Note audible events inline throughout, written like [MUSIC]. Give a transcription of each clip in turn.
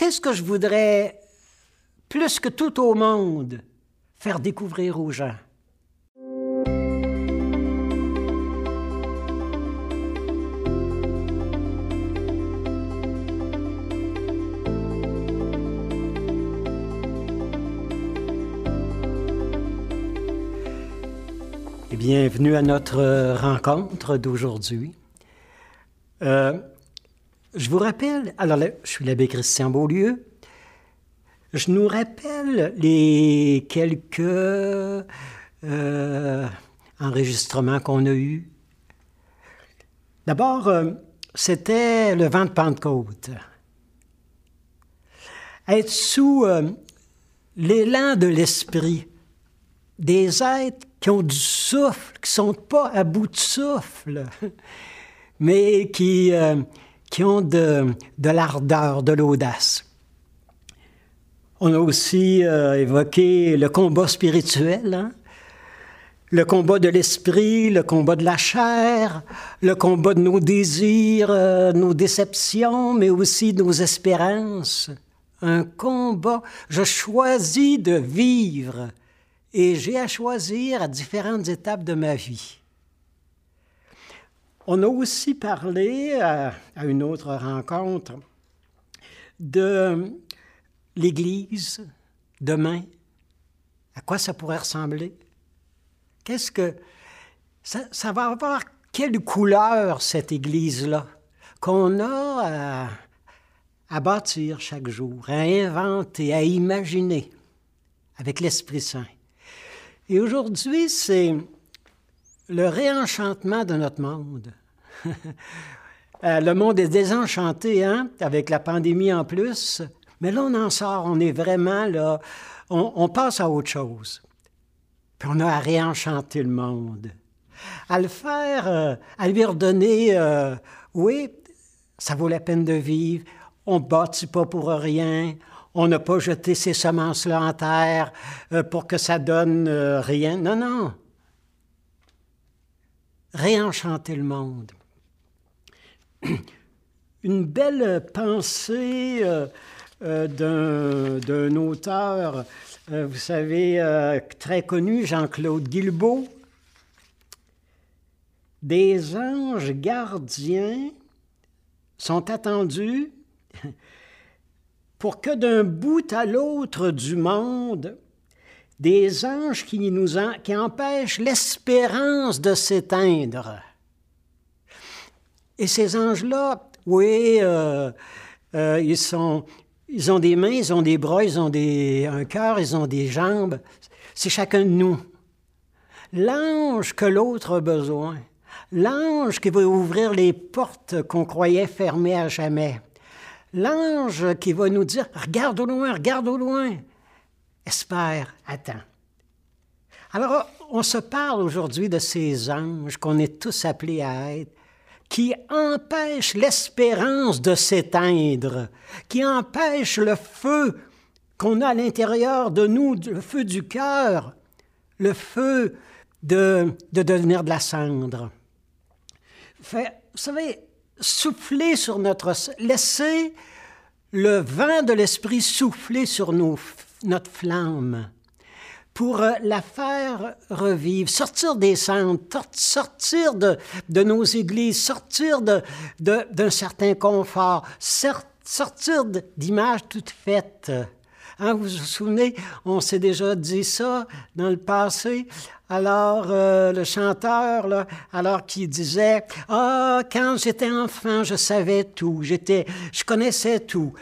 qu'est-ce que je voudrais, plus que tout au monde, faire découvrir aux gens? bienvenue à notre rencontre d'aujourd'hui. Euh, je vous rappelle, alors je suis l'abbé Christian Beaulieu. Je nous rappelle les quelques euh, enregistrements qu'on a eus. D'abord, euh, c'était le vent de Pentecôte. Être sous l'élan de l'esprit, des êtres qui ont du souffle, qui sont pas à bout de souffle, [LAUGHS] mais qui, euh, qui ont de, de l'ardeur, de l'audace. On a aussi euh, évoqué le combat spirituel, hein. le combat de l'esprit, le combat de la chair, le combat de nos désirs, euh, nos déceptions, mais aussi nos espérances. Un combat. Je choisis de vivre et j'ai à choisir à différentes étapes de ma vie. On a aussi parlé à, une autre rencontre de l'Église demain. À quoi ça pourrait ressembler? Qu'est-ce que... Ça, va avoir quelle couleur cette Église-là qu'on a à bâtir chaque jour, à inventer, à imaginer avec l'Esprit Saint? Et aujourd'hui, c'est le réenchantement de notre monde. [LAUGHS] Euh, le monde est désenchanté, hein, avec la pandémie en plus. Mais là, on en sort, on est vraiment là, on, passe à autre chose. Puis on a à réenchanter le monde. À le faire, euh, à lui redonner, euh, oui, ça vaut la peine de vivre, on ne bâtit pas pour rien, on n'a pas jeté ces semences-là en terre pour que ça donne rien. Non, non. Réenchanter le monde. [CLEARS THROAT] Une belle pensée euh, d'un auteur, vous savez, très connu, Jean-Claude Guilbeault. Des anges gardiens sont attendus [LAUGHS] pour que d'un bout à l'autre du monde, des anges qui, nous qui empêchent l'espérance de s'éteindre. Et ces anges-là, oui, euh, euh, ils, sont, ils ont des mains, ils ont des bras, ils ont des, un cœur, ils ont des jambes. C'est chacun de nous. L'ange que l'autre a besoin, l'ange qui va ouvrir les portes qu'on croyait fermées à jamais, L'ange qui va nous dire, regarde au loin, regarde au loin. Espère, attends. Alors, on se parle aujourd'hui de ces anges qu'on est tous appelés à être, qui empêchent l'espérance de s'éteindre, qui empêchent le feu qu'on a à l'intérieur de nous, le feu du cœur, le feu de, de devenir de la cendre. Vous savez, souffler sur notre... Laisser le vent de l'esprit souffler sur nos, notre flamme pour euh, la faire revivre, sortir des cendres, sortir de, nos églises, sortir d'un certain confort, sortir d'images toutes faites. Hein, vous vous souvenez, on s'est déjà dit ça dans le passé. Alors, euh, le chanteur, là, alors qu'il disait, ah, quand j'étais enfant, je savais tout, j'étais, je connaissais tout.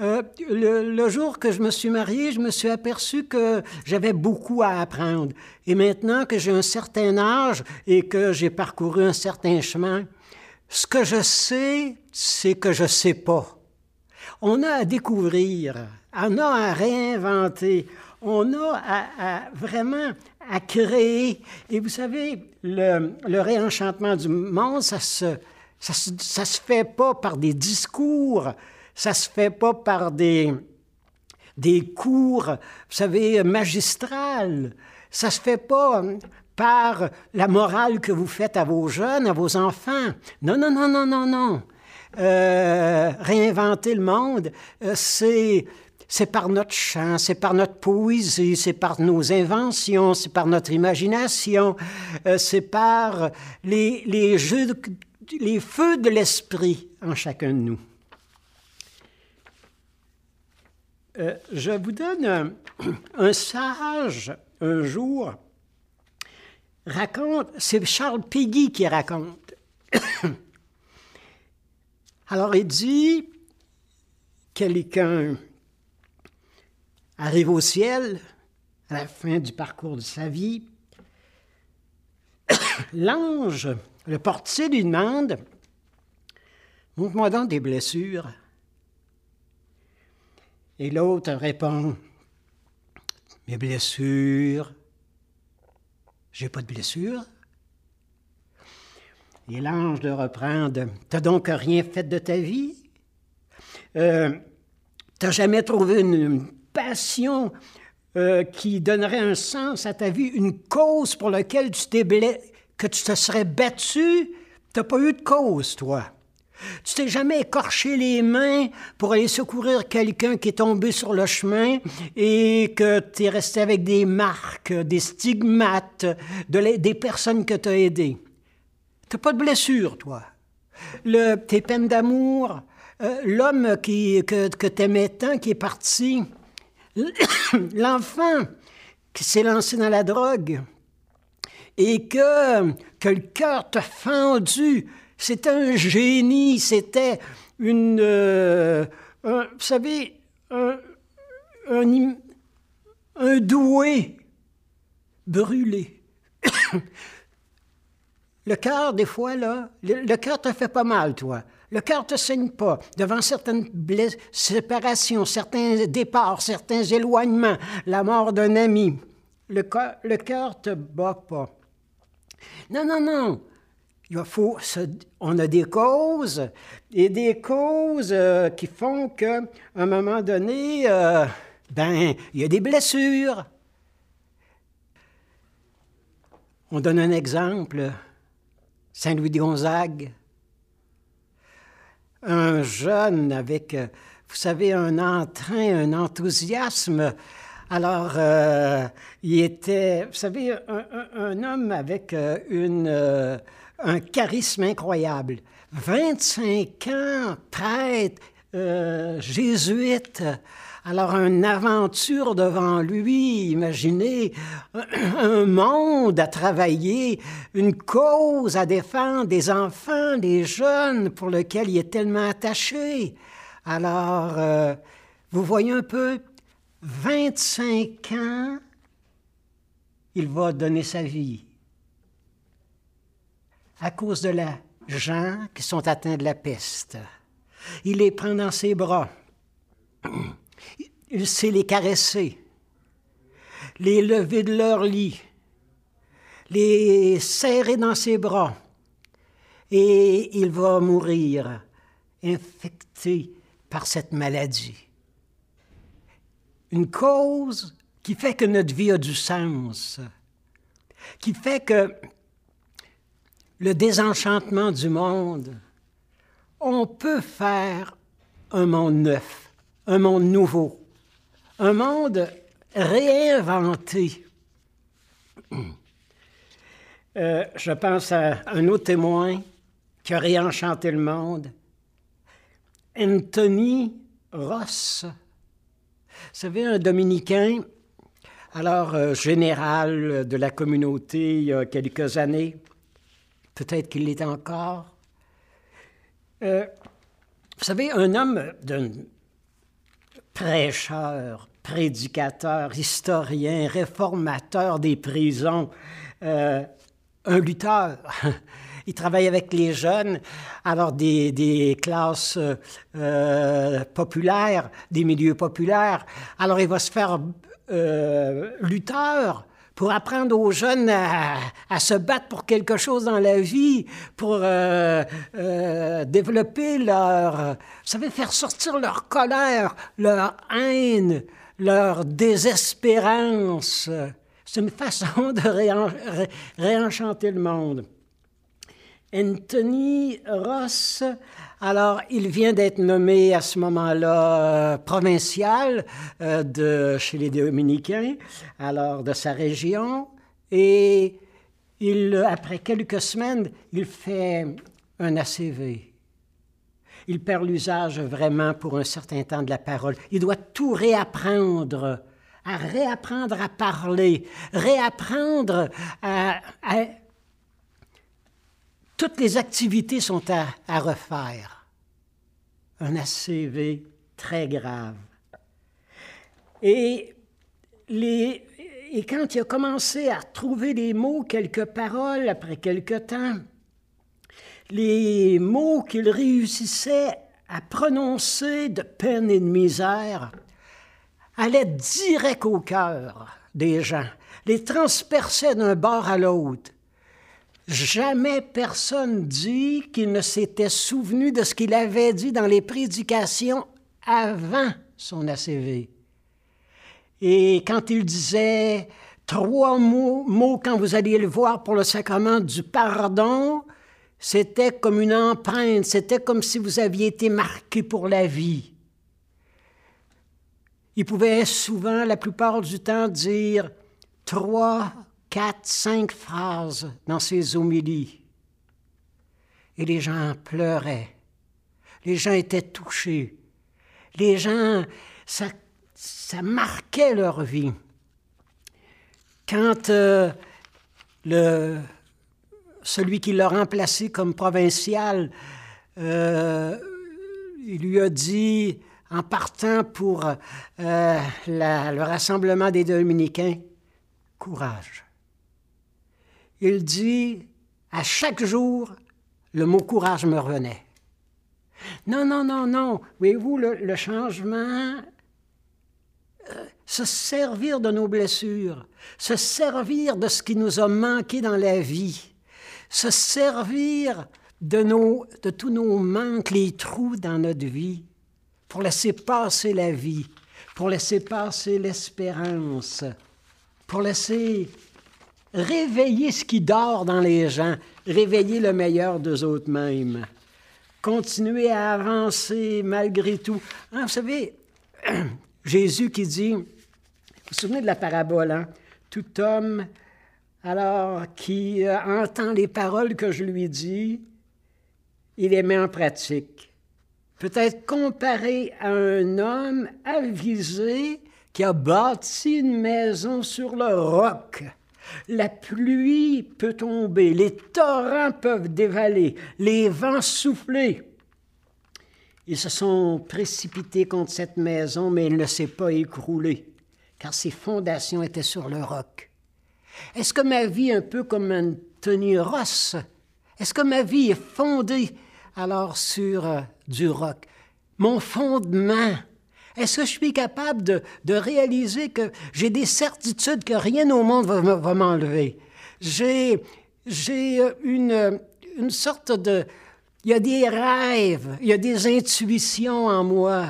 Euh, le, jour que je me suis marié, je me suis aperçu que j'avais beaucoup à apprendre. Et maintenant que j'ai un certain âge et que j'ai parcouru un certain chemin, ce que je sais, c'est que je sais pas. On a à découvrir on a à réinventer, on a à, vraiment à créer. Et vous savez, le, réenchantement du monde, ça se, ça se, fait pas par des discours, ça se fait pas par des, des cours, vous savez, magistrales. Ça se fait pas par la morale que vous faites à vos jeunes, à vos enfants. Non, non, non, non, non, non. réinventer le monde, c'est c'est par notre chant, c'est par notre poésie, c'est par nos inventions, c'est par notre imagination, c'est par les, les feux de l'esprit en chacun de nous. Euh, je vous donne [CLEARS THROAT] un, sage, un jour, raconte, c'est Charles Peggy qui raconte. [COUGHS] Alors il dit, quelqu'un arrive au ciel à la fin du parcours de sa vie, [COUGHS] l'ange, le portier lui demande, montre-moi donc des blessures. Et l'autre répond Mes blessures. J'ai pas de blessures. Et l'ange le reprend T'as donc rien fait de ta vie? Euh, T'as jamais trouvé une, passion euh, qui donnerait un sens à ta vie, une cause pour laquelle tu t'es que tu te serais battu? T'as pas eu de cause, toi. Tu t'es jamais écorché les mains pour aller secourir quelqu'un qui est tombé sur le chemin et que tu es resté avec des marques, des stigmates de des personnes que tu as aidées. Tu pas de blessure, toi. Tes peines d'amour, euh, l'homme que, que tu aimais tant qui est parti, [COUGHS] l'enfant qui s'est lancé dans la drogue et que, que le cœur t'a fendu c'était un génie, c'était une... Euh, vous savez, un, doué brûlé. [COUGHS] le cœur, des fois, là, le, cœur te fait pas mal, toi. Le cœur te saigne pas. Devant certaines séparations, certains départs, certains éloignements, la mort d'un ami, le cœur te bat pas. Non, non, non faut on a des causes et des causes euh, qui font qu'à un moment donné, euh, ben, il y a des blessures. On donne un exemple. Saint-Louis de Gonzague. Un jeune avec, euh, vous savez, un entrain, un enthousiasme. Alors, il était, vous savez, un homme avec une un charisme incroyable. 25 ans, prêtre, euh, jésuite. Alors, une aventure devant lui, imaginez un monde à travailler, une cause à défendre, des enfants, des jeunes pour lesquels il est tellement attaché. Alors, euh, vous voyez un peu, 25 ans, il va donner sa vie à cause de la gens qui sont atteints de la peste. Il les prend dans ses bras. Il sait les caresser, les lever de leur lit, les serrer dans ses bras. Et il va mourir infecté par cette maladie. Une cause qui fait que notre vie a du sens, qui fait que le désenchantement du monde, on peut faire un monde neuf, un monde nouveau, un monde réinventé. Euh, je pense à un autre témoin qui a réenchanté le monde, Anthony Ross. Vous savez, un dominicain, alors euh, général de la communauté il y a quelques années, Peut-être qu'il l'est encore. Euh, vous savez, un homme d'un prêcheur, prédicateur, historien, réformateur des prisons, euh, un lutteur. [LAUGHS] Il travaille avec les jeunes, alors des, classes euh, populaires, des milieux populaires. Alors il va se faire lutteur pour apprendre aux jeunes à, se battre pour quelque chose dans la vie, pour euh, euh, développer leur, vous savez, faire sortir leur colère, leur haine, leur désespérance. C'est une façon de réenchanter le monde. Anthony Ross, alors il vient d'être nommé à ce moment-là euh, provincial euh, de, chez les Dominicains, alors de sa région, et il, après quelques semaines, il fait un ACV. Il perd l'usage vraiment pour un certain temps de la parole. Il doit tout réapprendre, à réapprendre à parler, réapprendre à... toutes les activités sont à, refaire. Un ACV très grave. Et les, et quand il a commencé à trouver des mots, quelques paroles, après quelque temps, les mots qu'il réussissait à prononcer de peine et de misère allaient direct au cœur des gens, les transperçaient d'un bord à l'autre. Jamais personne dit qu'il ne s'était souvenu de ce qu'il avait dit dans les prédications avant son ACV. Et quand il disait trois mots, quand vous alliez le voir pour le sacrement du pardon, c'était comme une empreinte, c'était comme si vous aviez été marqué pour la vie. Il pouvait souvent, la plupart du temps, dire trois, quatre, cinq phrases dans ses homélies. Et les gens pleuraient. Les gens étaient touchés. Les gens, ça ça marquait leur vie. Quand euh, le, celui qui l'a remplacé comme provincial, euh, il lui a dit, en partant pour euh, le rassemblement des dominicains, courage. Il dit, à chaque jour, le mot courage me revenait. Non, non, non, non. Voyez-vous, le changement se servir de nos blessures, se servir de ce qui nous a manqué dans la vie, se servir de, nos, de tous nos manques, les trous dans notre vie, pour laisser passer la vie, pour laisser passer l'espérance, pour laisser réveiller ce qui dort dans les gens, réveiller le meilleur d'eux autres mêmes, continuer à avancer malgré tout. Hein, vous savez, [CLEARS THROAT] Jésus qui dit, vous vous souvenez de la parabole, hein? Tout homme, alors, qui euh, entend les paroles que je lui dis, il les met en pratique. Peut-être comparé à un homme avisé qui a bâti une maison sur le roc. La pluie peut tomber, les torrents peuvent dévaler, les vents souffler. Ils se sont précipités contre cette maison, mais elle ne s'est pas écroulée, car ses fondations étaient sur le roc. Est-ce que ma vie, un peu comme Anthony Ross, est-ce que ma vie est fondée alors sur euh, du roc? Mon fondement, est-ce que je suis capable de, réaliser que j'ai des certitudes que rien au monde va, va m'enlever? J'ai, j'ai euh, une, une sorte de, il y a des rêves, il y a des intuitions en moi,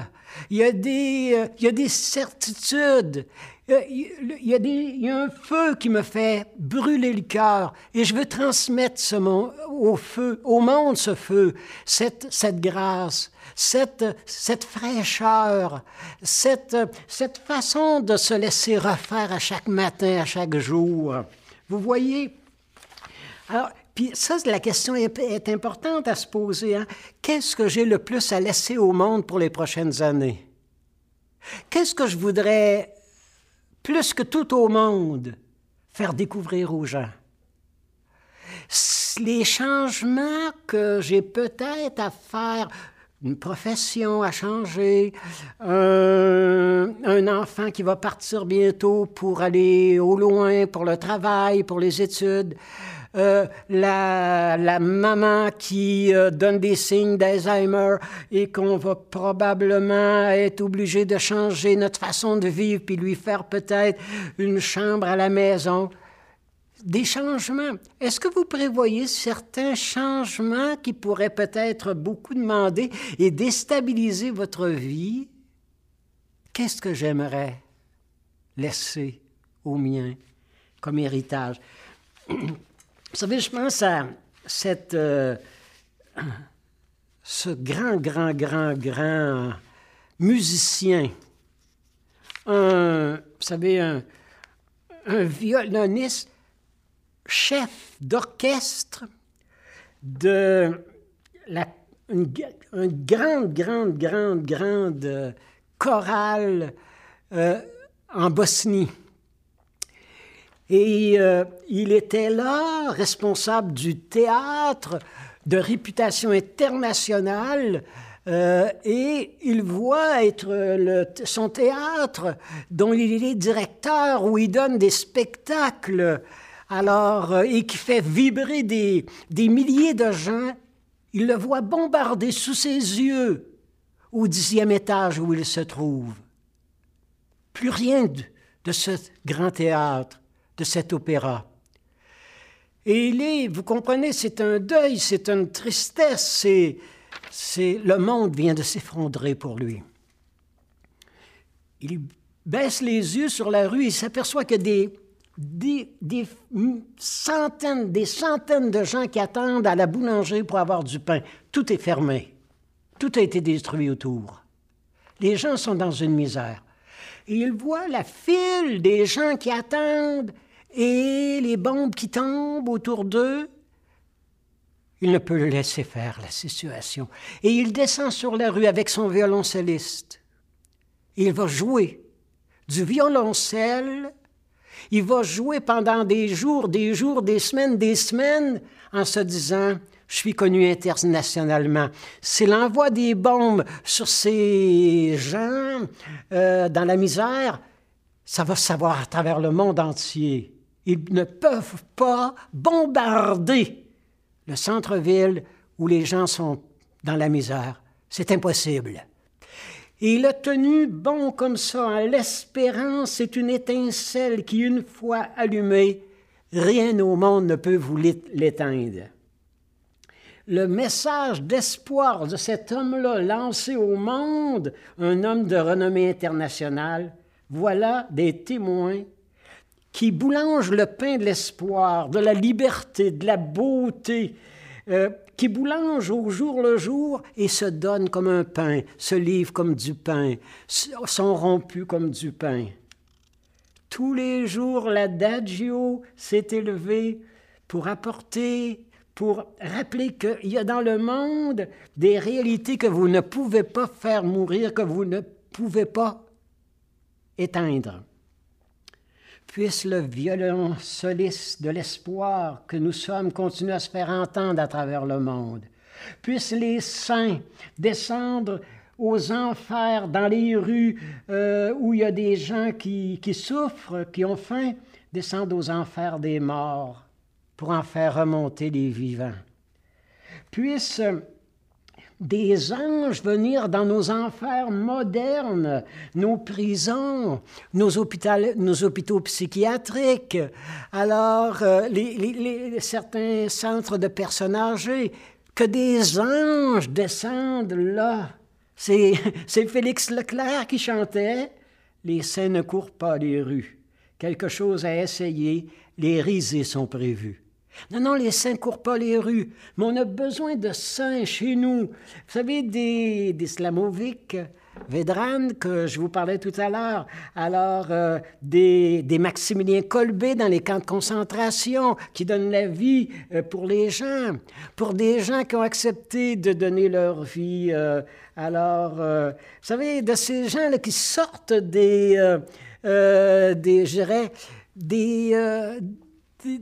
il y a des, euh, il y a des certitudes, il y, a des, il y, a un feu qui me fait brûler le cœur et je veux transmettre au feu, au monde ce feu, cette, cette grâce, cette, cette fraîcheur, cette, cette façon de se laisser refaire à chaque matin, à chaque jour. Vous voyez? Alors, puis ça, la question est, importante à se poser. Hein. Qu'est-ce que j'ai le plus à laisser au monde pour les prochaines années? Qu'est-ce que je voudrais, plus que tout au monde, faire découvrir aux gens? Les changements que j'ai peut-être à faire, une profession à changer, un enfant qui va partir bientôt pour aller au loin, pour le travail, pour les études, euh, la, maman qui euh, donne des signes d'Alzheimer et qu'on va probablement être obligé de changer notre façon de vivre puis lui faire peut-être une chambre à la maison. Des changements. Est-ce que vous prévoyez certains changements qui pourraient peut-être beaucoup demander et déstabiliser votre vie? Qu'est-ce que j'aimerais laisser au mien comme héritage? [CLEARS THROAT] Vous savez, je pense à euh, ce grand, grand, grand, grand musicien, un, vous savez, un, violoniste, chef d'orchestre de la, grande, grande, grande, grande chorale euh, en Bosnie. Et euh, il était là, responsable du théâtre de réputation internationale, euh, et il voit être son théâtre dont il est directeur, où il donne des spectacles, alors, euh, et qui fait vibrer des, des milliers de gens. Il le voit bombarder sous ses yeux au dixième étage où il se trouve. Plus rien de, de ce grand théâtre de cet opéra. Et il est, vous comprenez, c'est un deuil, c'est une tristesse, c'est, c'est le monde vient de s'effondrer pour lui. Il baisse les yeux sur la rue, il s'aperçoit que des, des, des, centaines, des centaines de gens qui attendent à la boulangerie pour avoir du pain. Tout est fermé. Tout a été détruit autour. Les gens sont dans une misère. Et il voit la file des gens qui attendent et les bombes qui tombent autour d'eux. Il ne peut laisser faire, la situation. Et il descend sur la rue avec son violoncelliste. Il va jouer du violoncelle. Il va jouer pendant des jours, des jours, des semaines, des semaines, en se disant, je suis connu internationalement. S'il envoie des bombes sur ces gens euh, dans la misère, ça va savoir à travers le monde entier. Ils ne peuvent pas bombarder le centre-ville où les gens sont dans la misère. C'est impossible. Et il a tenu bon comme ça. L'espérance c'est une étincelle qui, une fois allumée, rien au monde ne peut vous l'éteindre. Le message d'espoir de cet homme-là lancé au monde, un homme de renommée internationale, voilà des témoins qui boulange le pain de l'espoir, de la liberté, de la beauté, euh, qui boulange au jour le jour et se donne comme un pain, se livre comme du pain, sont rompus comme du pain. Tous les jours, l'adagio s'est élevé pour apporter, pour rappeler qu'il y a dans le monde des réalités que vous ne pouvez pas faire mourir, que vous ne pouvez pas éteindre. Puisse le violon soliste de l'espoir que nous sommes continuer à se faire entendre à travers le monde. Puissent les saints descendre aux enfers, dans les rues euh, où il y a des gens qui, qui souffrent, qui ont faim, descendre aux enfers des morts pour en faire remonter les vivants. Puissent des anges venir dans nos enfers modernes, nos prisons, nos, hôpitaux psychiatriques, alors euh, certains centres de personnes âgées, que des anges descendent là. C'est [LAUGHS] Félix Leclerc qui chantait Les saints ne courent pas les rues. Quelque chose à essayer, les risées sont prévues. Non, non, les saints ne courent pas les rues, mais on a besoin de saints chez nous. Vous savez, des, des Slamovic, Vedran, que je vous parlais tout à l'heure, alors euh, des, des Maximilien Kolbe dans les camps de concentration qui donnent la vie euh, pour les gens, pour des gens qui ont accepté de donner leur vie. Euh, alors, vous savez, de ces gens-là qui sortent des, des je des, des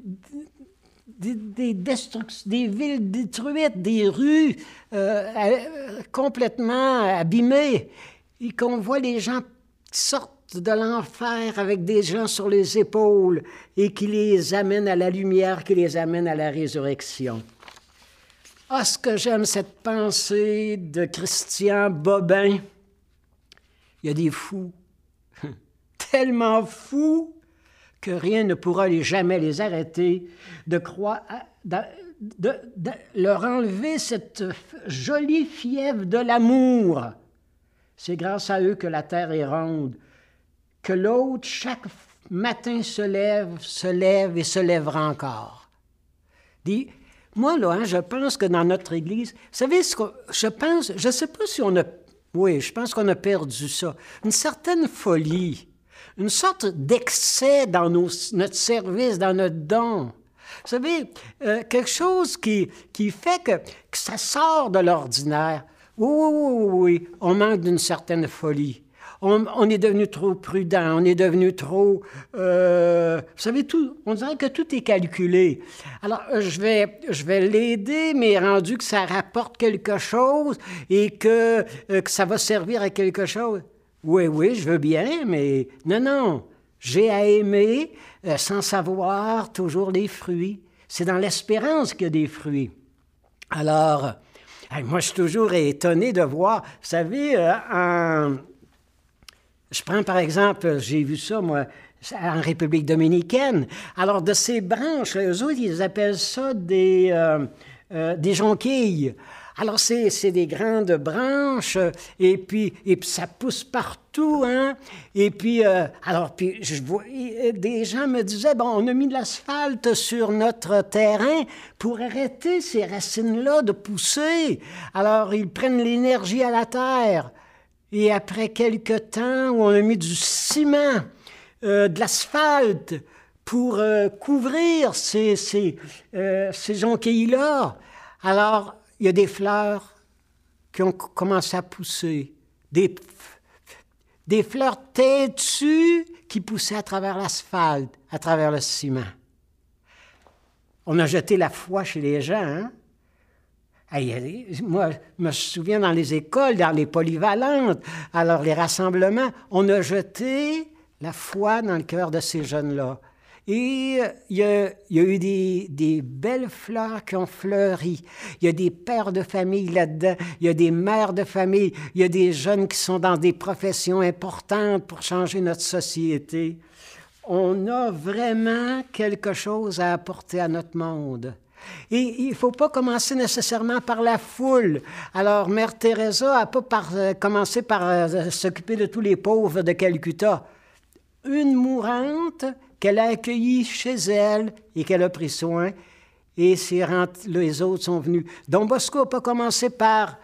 des, villes détruites, des rues euh, complètement abîmées, et qu'on voit les gens qui sortent de l'enfer avec des gens sur les épaules et qui les amènent à la lumière, qui les amènent à la résurrection. Ah, ce que j'aime cette pensée de Christian Bobin. Il y a des fous, [LAUGHS] tellement fous que rien ne pourra les, jamais les arrêter, de croire, de, leur enlever cette jolie fièvre de l'amour. C'est grâce à eux que la terre est ronde, que l'autre chaque matin se lève, se lève et se lèvera encore. Dit, Moi, là, hein, je pense que dans notre Église, vous savez ce que je pense, je ne sais pas si on a, oui, je pense qu'on a perdu ça, une certaine folie, une sorte d'excès dans notre service, dans notre don. Vous savez, euh, quelque chose qui, qui fait que, ça sort de l'ordinaire. Oui, oui, oui, oui, on manque d'une certaine folie on, est devenu trop prudent, on est devenu trop... Euh, vous savez, tout, on dirait que tout est calculé. Alors, je vais, je vais l'aider, mais rendu que ça rapporte quelque chose et que, euh, que ça va servir à quelque chose. Oui, oui, je veux bien, mais non, non. J'ai à aimer sans savoir toujours les fruits. C'est dans l'espérance qu'il y a des fruits. Alors, moi, je suis toujours étonné de voir, vous savez, en, je prends par exemple, j'ai vu ça, moi, en République dominicaine. Alors, de ces branches, eux autres, ils appellent ça euh, euh, des jonquilles. Alors, c'est des grandes branches, et puis, et ça pousse partout, hein? Et puis, euh, alors, puis, je vois, des gens me disaient, bon, on a mis de l'asphalte sur notre terrain pour arrêter ces racines-là de pousser. Alors, ils prennent l'énergie à la terre. Et après quelque temps on a mis du ciment, euh, de l'asphalte pour euh, couvrir ces, ces, euh, ces jonquilles-là, alors il y a des fleurs qui ont commencé à pousser, des, des fleurs têtues qui poussaient à travers l'asphalte, à travers le ciment. On a jeté la foi chez les gens, hein? moi, je me souviens dans les écoles, dans les polyvalentes, alors les rassemblements, on a jeté la foi dans le cœur de ces jeunes-là. Et il y, a, eu des, belles fleurs qui ont fleuri. Il y a des pères de famille là-dedans, il y a des mères de famille, il y a des jeunes qui sont dans des professions importantes pour changer notre société. On a vraiment quelque chose à apporter à notre monde. Et il ne faut pas commencer nécessairement par la foule. Alors, Mère Teresa n'a pas euh, commencé par euh, s'occuper de tous les pauvres de Calcutta. Une mourante qu'elle a accueillie chez elle et qu'elle a pris soin, et les autres sont venus. Don Bosco n'a pas commencé par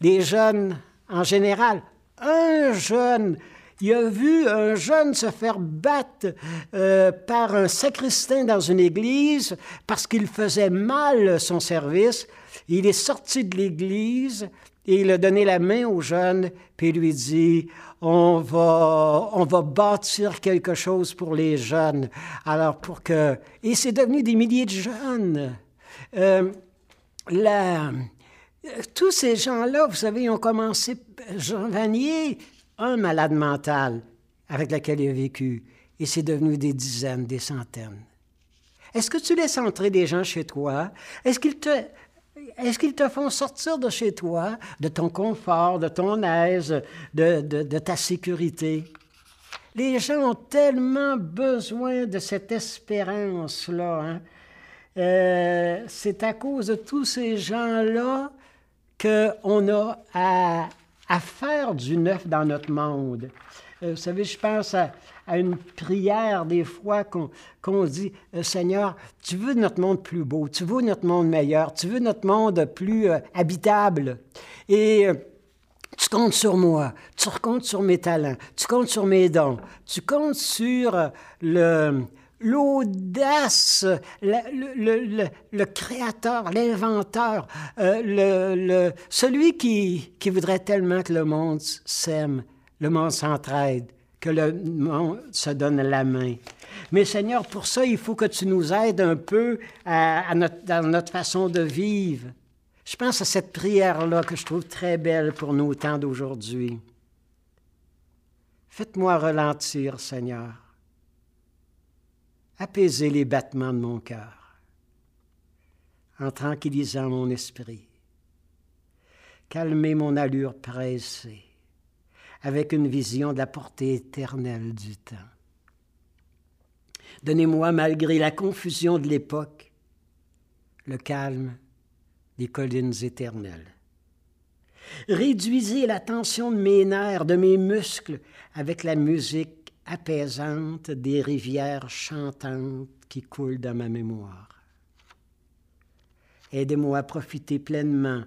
les jeunes en général. Un jeune il a vu un jeune se faire battre euh, par un sacristain dans une église parce qu'il faisait mal son service. Il est sorti de l'église et il a donné la main au jeune, puis lui dit, on va, on va bâtir quelque chose pour les jeunes. Alors pour que... Et c'est devenu des milliers de jeunes. Euh, tous ces gens-là, vous savez, ils ont commencé, Jean Vanier, un malade mental avec lequel il a vécu, et c'est devenu des dizaines, des centaines. Est-ce que tu laisses entrer des gens chez toi? Est-ce qu'ils te, est-ce qu'ils te font sortir de chez toi, de ton confort, de ton aise, de, ta sécurité? Les gens ont tellement besoin de cette espérance-là. Hein? Euh, c'est à cause de tous ces gens-là qu'on a à faire du neuf dans notre monde. Euh, vous savez, je pense à, une prière des fois qu'on dit, euh, Seigneur, tu veux notre monde plus beau, tu veux notre monde meilleur, tu veux notre monde plus euh, habitable. Et tu comptes sur moi, tu comptes sur mes talents, tu comptes sur mes dons, tu comptes sur l'audace, le, créateur, l'inventeur, celui qui, qui voudrait tellement que le monde s'aime, le monde s'entraide, que le monde se donne la main. Mais Seigneur, pour ça, il faut que tu nous aides un peu à, notre, dans notre façon de vivre. Je pense à cette prière-là que je trouve très belle pour nos temps d'aujourd'hui. Faites-moi ralentir, Seigneur apaiser les battements de mon cœur, en tranquillisant mon esprit, calmer mon allure pressée, avec une vision de la portée éternelle du temps. Donnez-moi, malgré la confusion de l'époque, le calme des collines éternelles. Réduisez la tension de mes nerfs, de mes muscles, avec la musique apaisante des rivières chantantes qui coulent dans ma mémoire. Aidez-moi à profiter pleinement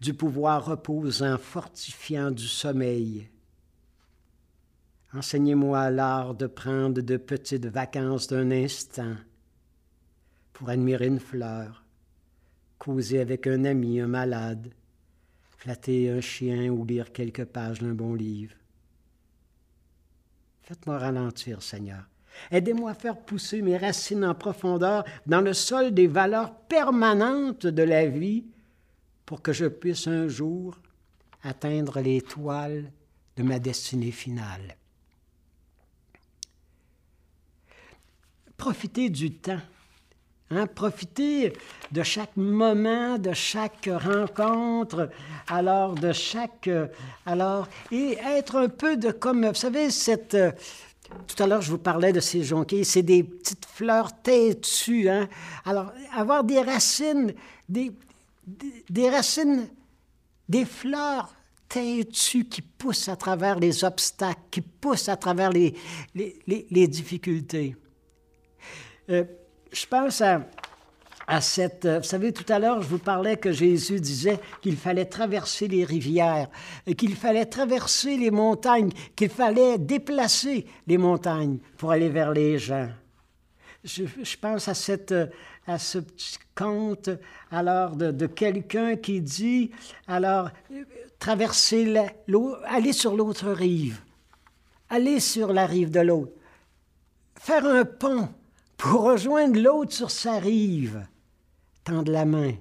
du pouvoir reposant, fortifiant du sommeil. Enseignez-moi l'art de prendre de petites vacances d'un instant pour admirer une fleur, causer avec un ami, un malade, flatter un chien ou lire quelques pages d'un bon livre. Faites-moi ralentir, Seigneur. Aidez-moi à faire pousser mes racines en profondeur dans le sol des valeurs permanentes de la vie pour que je puisse un jour atteindre l'étoile de ma destinée finale. Profitez du temps. Hein, profitez de chaque moment, de chaque rencontre, alors de chaque, alors et être un peu de comme, vous savez, cette, tout à l'heure, je vous parlais de ces jonquilles, c'est des petites fleurs têtues. Hein? Alors, avoir des racines, des, des, racines, des fleurs têtues qui poussent à travers les obstacles, qui poussent à travers les, les, difficultés. Euh, je pense à, à cette... Vous savez, tout à l'heure, je vous parlais que Jésus disait qu'il fallait traverser les rivières, qu'il fallait traverser les montagnes, qu'il fallait déplacer les montagnes pour aller vers les gens. Je, pense à, cette, à ce petit conte alors de, de quelqu'un qui dit, alors, traverser l'eau, aller sur l'autre rive, aller sur la rive de l'autre, faire un pont pour rejoindre l'autre sur sa rive. Tendre la main,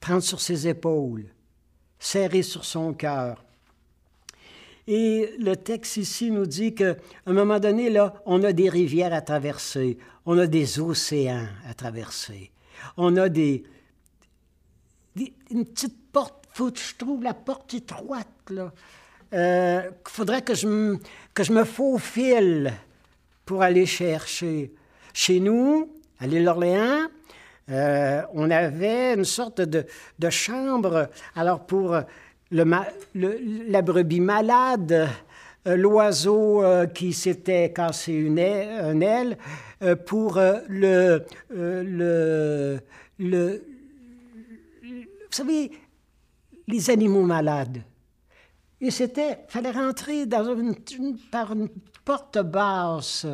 prendre sur ses épaules, serrer sur son cœur. Et le texte ici nous dit qu'à un moment donné, là, on a des rivières à traverser, on a des océans à traverser, on a des, une petite porte, faut que je trouve la porte étroite, là. Euh, faudrait que je, que je me faufile pour aller chercher. Chez nous, à l'île d'Orléans, euh, on avait une sorte de, chambre, alors pour la brebis malade, euh, l'oiseau euh, qui s'était cassé une aile, pour le, vous savez, les animaux malades. Et c'était, fallait rentrer par une porte basse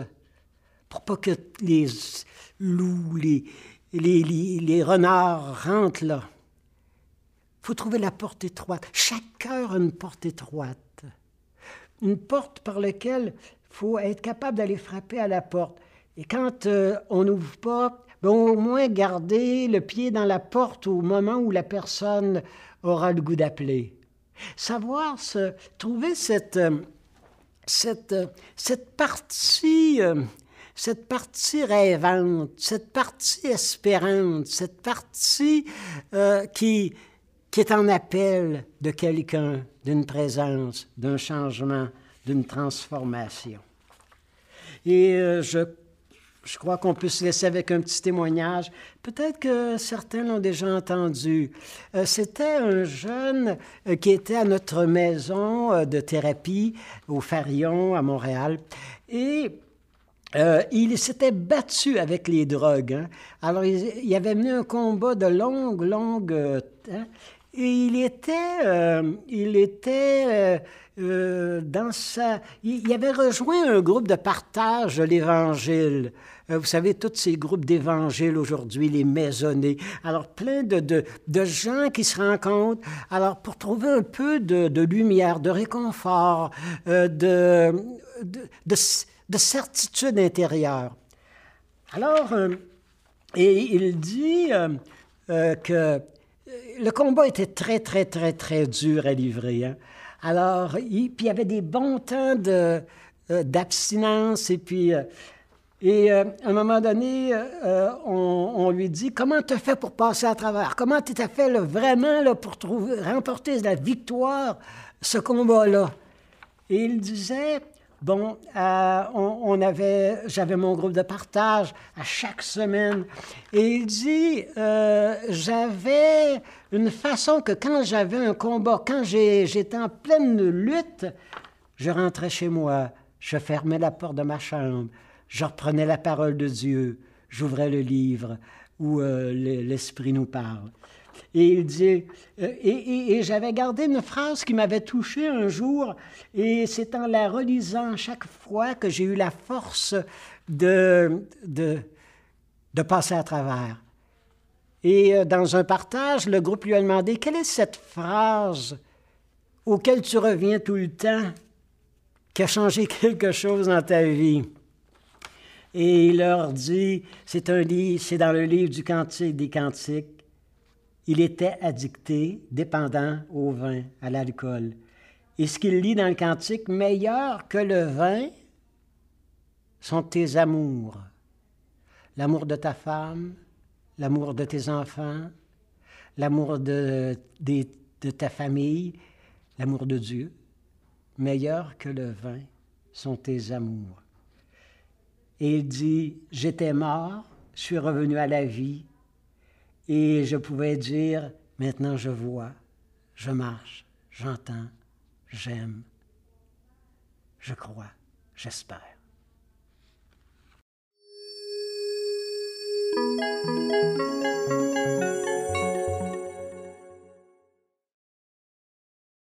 pour pas que les loups, les, les, renards rentrent là. Faut trouver la porte étroite. Chaque cœur a une porte étroite. Une porte par laquelle faut être capable d'aller frapper à la porte. Et quand euh, on n'ouvre pas, ben, au moins garder le pied dans la porte au moment où la personne aura le goût d'appeler. Savoir se, trouver cette, euh, cette, euh, cette partie cette partie rêvante, cette partie espérante, cette partie qui, qui est en appel de quelqu'un, d'une présence, d'un changement, d'une transformation. Et euh, je, je crois qu'on peut se laisser avec un petit témoignage. Peut-être que certains l'ont déjà entendu. Euh, c'était un jeune qui était à notre maison de thérapie au Farion à Montréal. Et euh, il s'était battu avec les drogues. Hein. Alors, il, avait mené un combat de longue, longue euh, temps. Et il était, euh, il était dans sa... Il, avait rejoint un groupe de partage de l'Évangile. vous savez, tous ces groupes d'évangile aujourd'hui, les maisonnés. Alors, plein de, de, gens qui se rencontrent, alors pour trouver un peu de, lumière, de réconfort, de, de de certitude intérieure. Alors, euh, et il dit euh, euh, que le combat était très, très, très, très dur à livrer. Hein. Alors, il, puis il y avait des bons temps de, d'abstinence et puis... et à un moment donné, on, lui dit Comment tu fait pour passer à travers? Comment tu as fait vraiment là, pour trouver, remporter la victoire, ce combat-là Et il disait Bon, euh, on, avait, j'avais mon groupe de partage à chaque semaine. Et il dit, euh, j'avais une façon que quand j'avais un combat, quand j'étais en pleine lutte, je rentrais chez moi, je fermais la porte de ma chambre, je reprenais la parole de Dieu, j'ouvrais le livre, où euh, l'Esprit nous parle. Et il dit, euh, et, j'avais gardé une phrase qui m'avait touché un jour, et c'est en la relisant chaque fois que j'ai eu la force de, de, de passer à travers. Et euh, dans un partage, le groupe lui a demandé, quelle est cette phrase auquel tu reviens tout le temps, qui a changé [LAUGHS] quelque chose dans ta vie? Et il leur dit, c'est un c'est dans le livre du Cantique des Cantiques. Il était addicté, dépendant au vin, à l'alcool. Et ce qu'il lit dans le Cantique, meilleur que le vin sont tes amours. L'amour de ta femme, l'amour de tes enfants, l'amour de, ta famille, l'amour de Dieu. Meilleur que le vin sont tes amours. Et il dit, j'étais mort, je suis revenu à la vie, et je pouvais dire, maintenant je vois, je marche, j'entends, j'aime, je crois, j'espère.